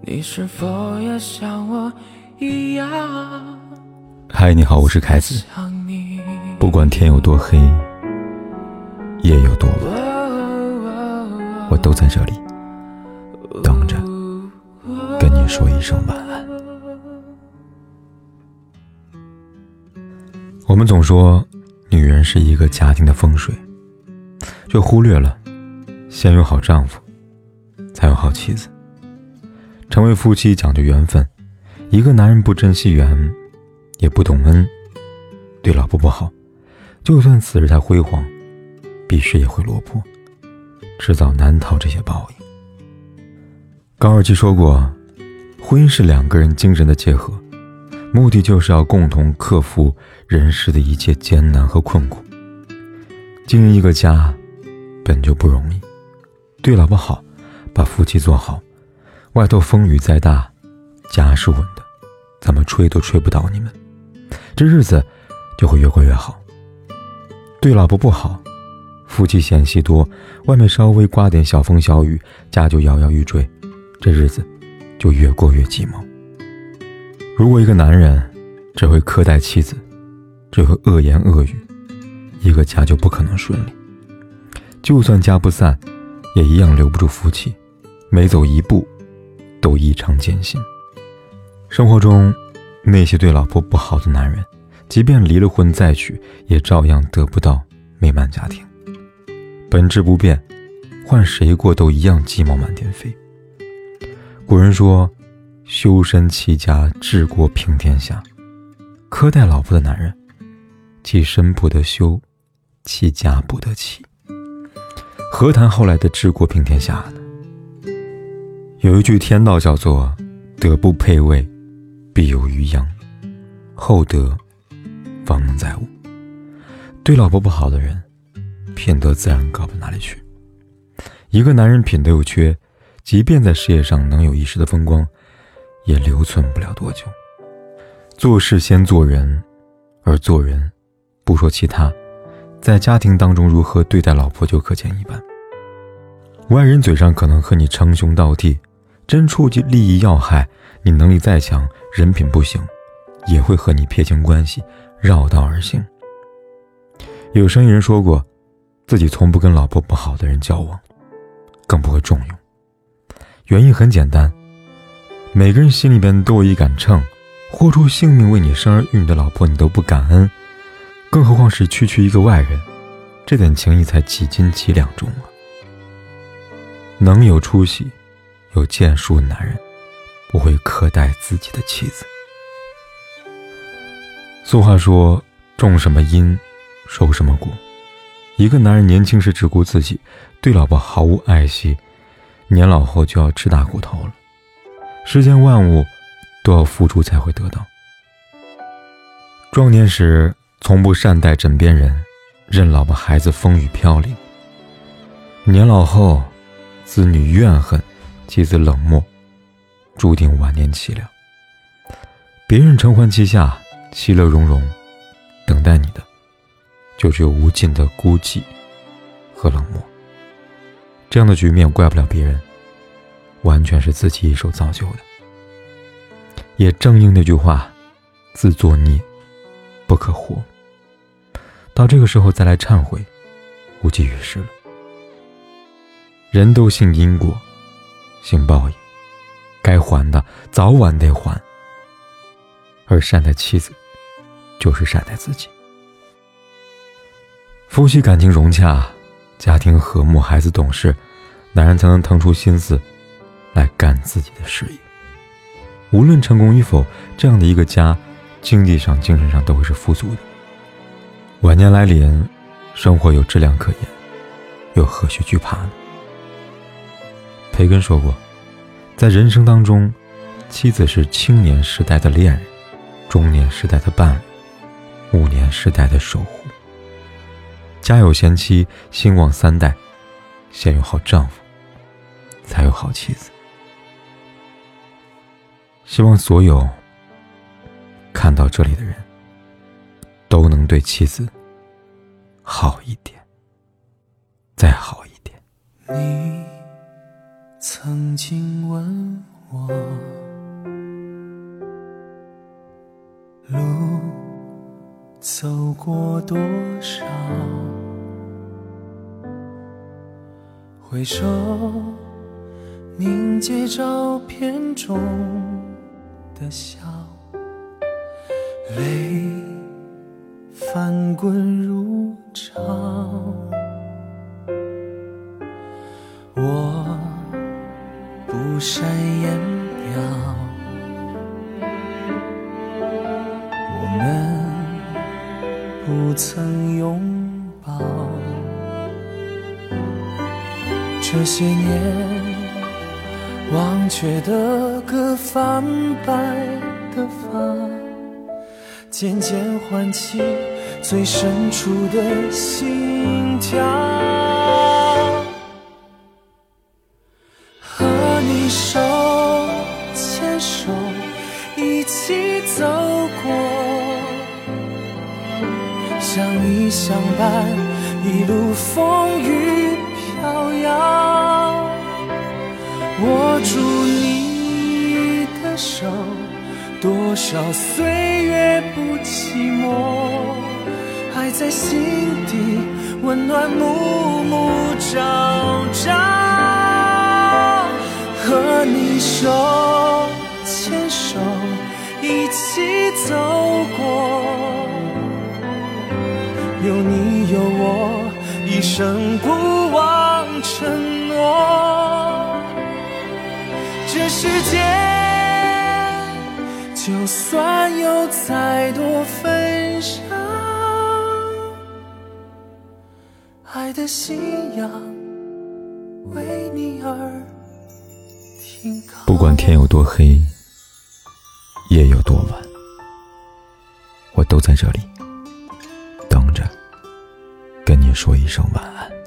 你是否也像我一样？嗨，你好，我是凯子。不管天有多黑，夜有多晚，我都在这里等着跟你说一声晚安。我们总说女人是一个家庭的风水，却忽略了先有好丈夫，才有好妻子。成为夫妻讲究缘分，一个男人不珍惜缘，也不懂恩，对老婆不好，就算此时他辉煌，必时也会落魄，迟早难逃这些报应。高尔基说过，婚姻是两个人精神的结合，目的就是要共同克服人世的一切艰难和困苦。经营一个家，本就不容易，对老婆好，把夫妻做好。外头风雨再大，家是稳的，怎么吹都吹不倒你们。这日子就会越过越好。对老婆不好，夫妻嫌隙多，外面稍微刮点小风小雨，家就摇摇欲坠，这日子就越过越寂寞。如果一个男人只会苛待妻子，只会恶言恶语，一个家就不可能顺利。就算家不散，也一样留不住夫妻，每走一步。都异常艰辛。生活中，那些对老婆不好的男人，即便离了婚再娶，也照样得不到美满家庭。本质不变，换谁过都一样鸡毛满天飞。古人说：“修身齐家治国平天下。”苛待老婆的男人，其身不得修，其家不得齐，何谈后来的治国平天下呢？有一句天道叫做“德不配位，必有余殃；厚德方能载物。”对老婆不好的人，品德自然高不哪里去。一个男人品德有缺，即便在事业上能有一时的风光，也留存不了多久。做事先做人，而做人，不说其他，在家庭当中如何对待老婆就可见一斑。外人嘴上可能和你称兄道弟。真触及利益要害，你能力再强，人品不行，也会和你撇清关系，绕道而行。有生意人说过，自己从不跟老婆不好的人交往，更不会重用。原因很简单，每个人心里边都有一杆秤，豁出性命为你生儿育女的老婆，你都不感恩，更何况是区区一个外人，这点情谊才几斤几两重啊！能有出息。有建树的男人不会苛待自己的妻子。俗话说：“种什么因，收什么果。”一个男人年轻时只顾自己，对老婆毫无爱惜，年老后就要吃大骨头了。世间万物都要付出才会得到。壮年时从不善待枕边人，任老婆孩子风雨飘零；年老后，子女怨恨。妻子冷漠，注定晚年凄凉。别人承欢膝下，其乐融融，等待你的，就只有无尽的孤寂和冷漠。这样的局面怪不了别人，完全是自己一手造就的。也正应那句话：“自作孽，不可活。”到这个时候再来忏悔，无济于事了。人都信因果。性报应，该还的早晚得还。而善待妻子，就是善待自己。夫妻感情融洽，家庭和睦，孩子懂事，男人才能腾出心思来干自己的事业。无论成功与否，这样的一个家，经济上、精神上都会是富足的。晚年来临，生活有质量可言，又何须惧怕呢？培根说过，在人生当中，妻子是青年时代的恋人，中年时代的伴侣，暮年时代的守护。家有贤妻，兴旺三代；先有好丈夫，才有好妻子。希望所有看到这里的人，都能对妻子好一点，再好一点。曾经问我路走过多少？回首凝结照片中的笑。泪翻滚如潮。我。不善言表，我们不曾拥抱。这些年，忘却的歌，泛白的发，渐渐唤起最深处的心跳。相依相伴，一路风雨飘摇。握住你的手，多少岁月不寂寞，爱在心底温暖，暮暮朝朝。和你手牵手，一起走生不忘承诺。这世界，就算有再多纷扰，爱的信仰为你而停靠。不管天有多黑，夜有多晚，我都在这里，跟你说一声晚安。